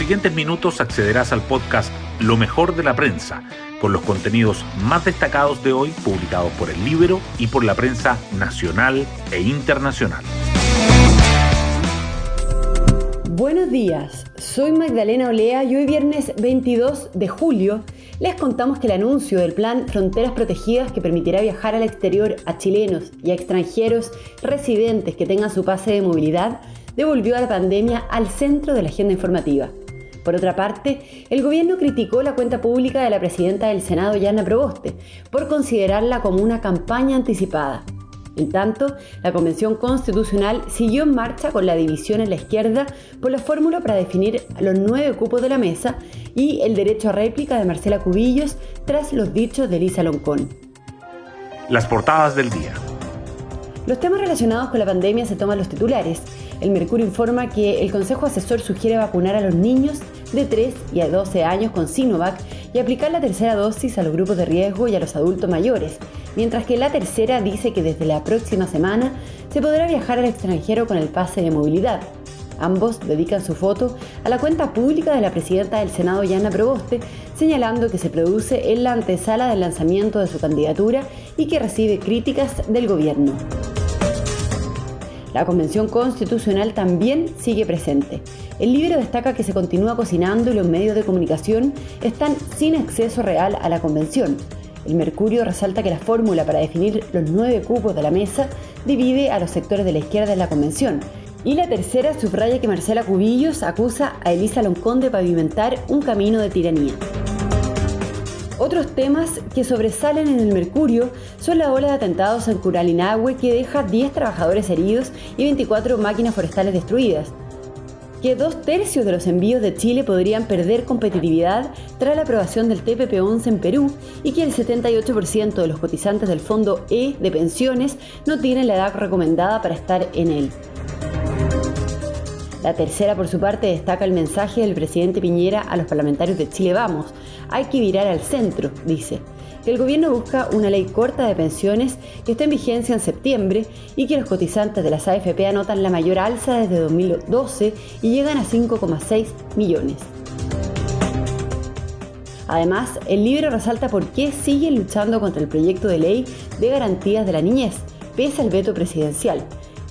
siguientes minutos accederás al podcast Lo mejor de la prensa, con los contenidos más destacados de hoy publicados por el Libro y por la prensa nacional e internacional. Buenos días, soy Magdalena Olea y hoy viernes 22 de julio les contamos que el anuncio del plan Fronteras Protegidas que permitirá viajar al exterior a chilenos y a extranjeros residentes que tengan su pase de movilidad devolvió a la pandemia al centro de la agenda informativa. Por otra parte, el gobierno criticó la cuenta pública de la presidenta del Senado, Yana Proboste, por considerarla como una campaña anticipada. En tanto, la Convención Constitucional siguió en marcha con la división en la izquierda por la fórmula para definir los nueve cupos de la mesa y el derecho a réplica de Marcela Cubillos tras los dichos de Elisa Loncón. Las portadas del día. Los temas relacionados con la pandemia se toman los titulares. El Mercurio informa que el Consejo Asesor sugiere vacunar a los niños de 3 y a 12 años con Sinovac y aplicar la tercera dosis a los grupos de riesgo y a los adultos mayores, mientras que la tercera dice que desde la próxima semana se podrá viajar al extranjero con el pase de movilidad. Ambos dedican su foto a la cuenta pública de la presidenta del Senado, Yana Proboste, señalando que se produce en la antesala del lanzamiento de su candidatura y que recibe críticas del gobierno. La Convención Constitucional también sigue presente. El libro destaca que se continúa cocinando y los medios de comunicación están sin acceso real a la Convención. El Mercurio resalta que la fórmula para definir los nueve cupos de la mesa divide a los sectores de la izquierda en la Convención. Y la tercera subraya que Marcela Cubillos acusa a Elisa Loncón de pavimentar un camino de tiranía. Otros temas que sobresalen en el Mercurio son la ola de atentados en Curalinagüe que deja 10 trabajadores heridos y 24 máquinas forestales destruidas. Que dos tercios de los envíos de Chile podrían perder competitividad tras la aprobación del TPP-11 en Perú y que el 78% de los cotizantes del Fondo E de pensiones no tienen la edad recomendada para estar en él. La tercera, por su parte, destaca el mensaje del presidente Piñera a los parlamentarios de Chile Vamos. Hay que virar al centro, dice. Que el gobierno busca una ley corta de pensiones que está en vigencia en septiembre y que los cotizantes de las AFP anotan la mayor alza desde 2012 y llegan a 5,6 millones. Además, el libro resalta por qué siguen luchando contra el proyecto de ley de garantías de la niñez, pese al veto presidencial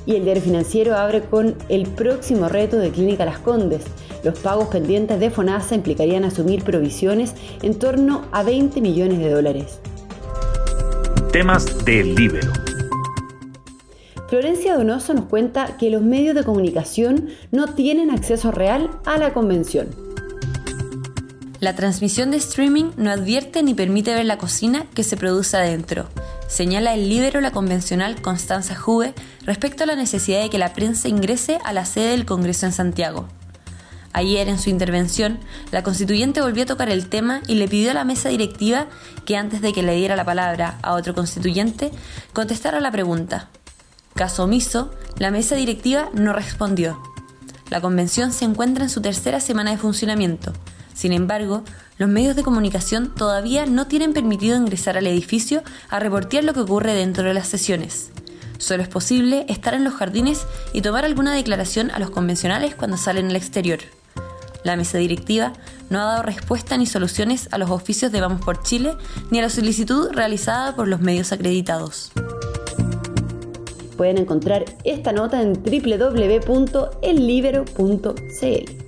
y el diario financiero abre con el próximo reto de Clínica Las Condes. Los pagos pendientes de FONASA implicarían asumir provisiones en torno a 20 millones de dólares. Temas del libro. Florencia Donoso nos cuenta que los medios de comunicación no tienen acceso real a la convención. La transmisión de streaming no advierte ni permite ver la cocina que se produce adentro señala el líder la convencional Constanza Juve respecto a la necesidad de que la prensa ingrese a la sede del Congreso en Santiago. Ayer, en su intervención, la constituyente volvió a tocar el tema y le pidió a la mesa directiva que antes de que le diera la palabra a otro constituyente, contestara la pregunta. Caso omiso, la mesa directiva no respondió. La convención se encuentra en su tercera semana de funcionamiento. Sin embargo, los medios de comunicación todavía no tienen permitido ingresar al edificio a reportear lo que ocurre dentro de las sesiones. Solo es posible estar en los jardines y tomar alguna declaración a los convencionales cuando salen al exterior. La mesa directiva no ha dado respuesta ni soluciones a los oficios de Vamos por Chile ni a la solicitud realizada por los medios acreditados. Pueden encontrar esta nota en www.ellibero.cl.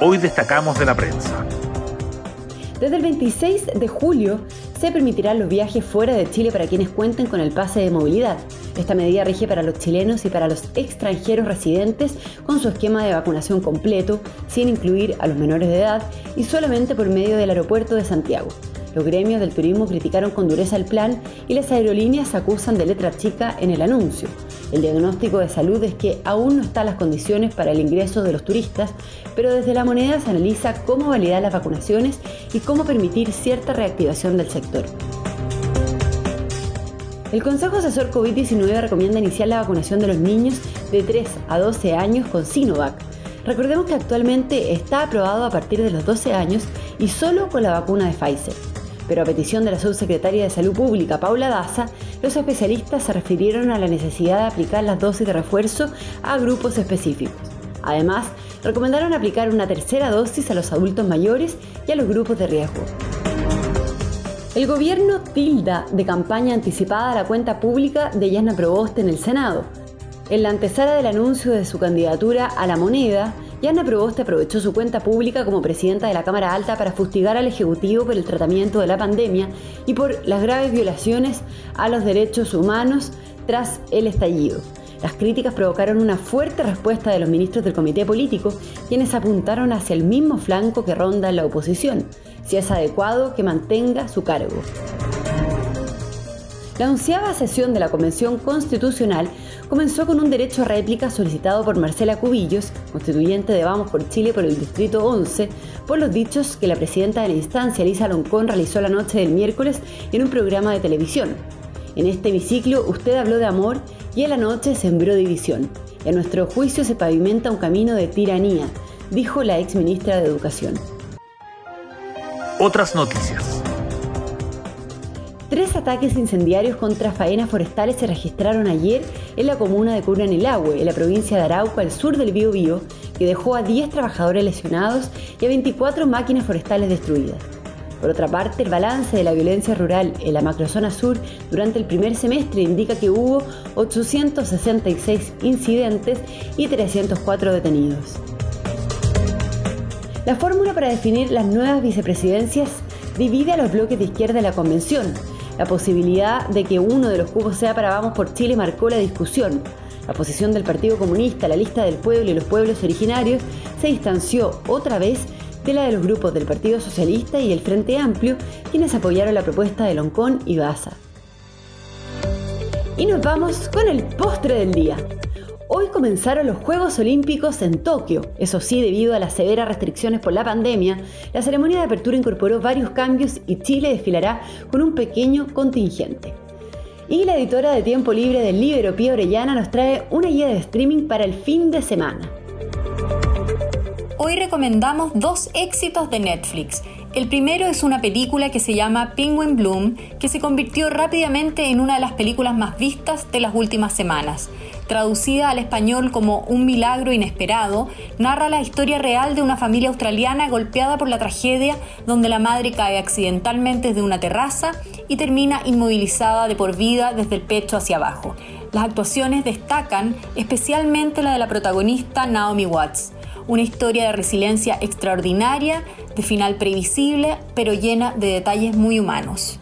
Hoy destacamos de la prensa. Desde el 26 de julio se permitirán los viajes fuera de Chile para quienes cuenten con el pase de movilidad. Esta medida rige para los chilenos y para los extranjeros residentes con su esquema de vacunación completo, sin incluir a los menores de edad y solamente por medio del aeropuerto de Santiago. Los gremios del turismo criticaron con dureza el plan y las aerolíneas acusan de letra chica en el anuncio. El diagnóstico de salud es que aún no están las condiciones para el ingreso de los turistas, pero desde la moneda se analiza cómo validar las vacunaciones y cómo permitir cierta reactivación del sector. El Consejo Asesor COVID-19 recomienda iniciar la vacunación de los niños de 3 a 12 años con Sinovac. Recordemos que actualmente está aprobado a partir de los 12 años y solo con la vacuna de Pfizer pero a petición de la subsecretaria de Salud Pública, Paula Daza, los especialistas se refirieron a la necesidad de aplicar las dosis de refuerzo a grupos específicos. Además, recomendaron aplicar una tercera dosis a los adultos mayores y a los grupos de riesgo. El gobierno tilda de campaña anticipada a la cuenta pública de Yasna Proboste en el Senado. En la antesala del anuncio de su candidatura a la moneda, Yasna Proboste aprovechó su cuenta pública como presidenta de la Cámara Alta para fustigar al Ejecutivo por el tratamiento de la pandemia y por las graves violaciones a los derechos humanos tras el estallido. Las críticas provocaron una fuerte respuesta de los ministros del comité político, quienes apuntaron hacia el mismo flanco que ronda la oposición, si es adecuado que mantenga su cargo. La onceava sesión de la Convención Constitucional comenzó con un derecho a réplica solicitado por Marcela Cubillos, constituyente de Vamos por Chile por el Distrito 11, por los dichos que la presidenta de la instancia, Elisa Loncón, realizó la noche del miércoles en un programa de televisión. En este hemiciclo usted habló de amor y en la noche sembró división. En nuestro juicio se pavimenta un camino de tiranía, dijo la ex ministra de Educación. Otras noticias. Tres ataques incendiarios contra faenas forestales se registraron ayer en la comuna de Curanilahue, en la provincia de Arauco, al sur del Biobío, que dejó a 10 trabajadores lesionados y a 24 máquinas forestales destruidas. Por otra parte, el balance de la violencia rural en la macrozona sur durante el primer semestre indica que hubo 866 incidentes y 304 detenidos. La fórmula para definir las nuevas vicepresidencias divide a los bloques de izquierda de la convención, la posibilidad de que uno de los cupos sea para Vamos por Chile marcó la discusión. La posición del Partido Comunista, la lista del pueblo y los pueblos originarios se distanció otra vez de la de los grupos del Partido Socialista y el Frente Amplio, quienes apoyaron la propuesta de Loncón y Baza. Y nos vamos con el postre del día. Hoy comenzaron los Juegos Olímpicos en Tokio. Eso sí, debido a las severas restricciones por la pandemia, la ceremonia de apertura incorporó varios cambios y Chile desfilará con un pequeño contingente. Y la editora de Tiempo Libre del Libro, Pía Orellana, nos trae una guía de streaming para el fin de semana. Hoy recomendamos dos éxitos de Netflix. El primero es una película que se llama Penguin Bloom, que se convirtió rápidamente en una de las películas más vistas de las últimas semanas traducida al español como Un milagro inesperado, narra la historia real de una familia australiana golpeada por la tragedia donde la madre cae accidentalmente desde una terraza y termina inmovilizada de por vida desde el pecho hacia abajo. Las actuaciones destacan especialmente la de la protagonista Naomi Watts, una historia de resiliencia extraordinaria, de final previsible, pero llena de detalles muy humanos.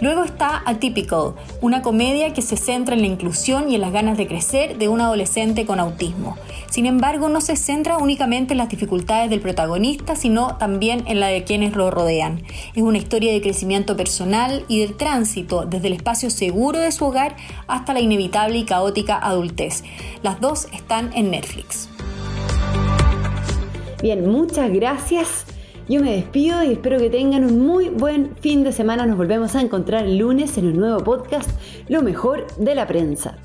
Luego está Atypical, una comedia que se centra en la inclusión y en las ganas de crecer de un adolescente con autismo. Sin embargo, no se centra únicamente en las dificultades del protagonista, sino también en la de quienes lo rodean. Es una historia de crecimiento personal y del tránsito desde el espacio seguro de su hogar hasta la inevitable y caótica adultez. Las dos están en Netflix. Bien, muchas gracias yo me despido y espero que tengan un muy buen fin de semana. Nos volvemos a encontrar el lunes en un nuevo podcast, Lo mejor de la prensa.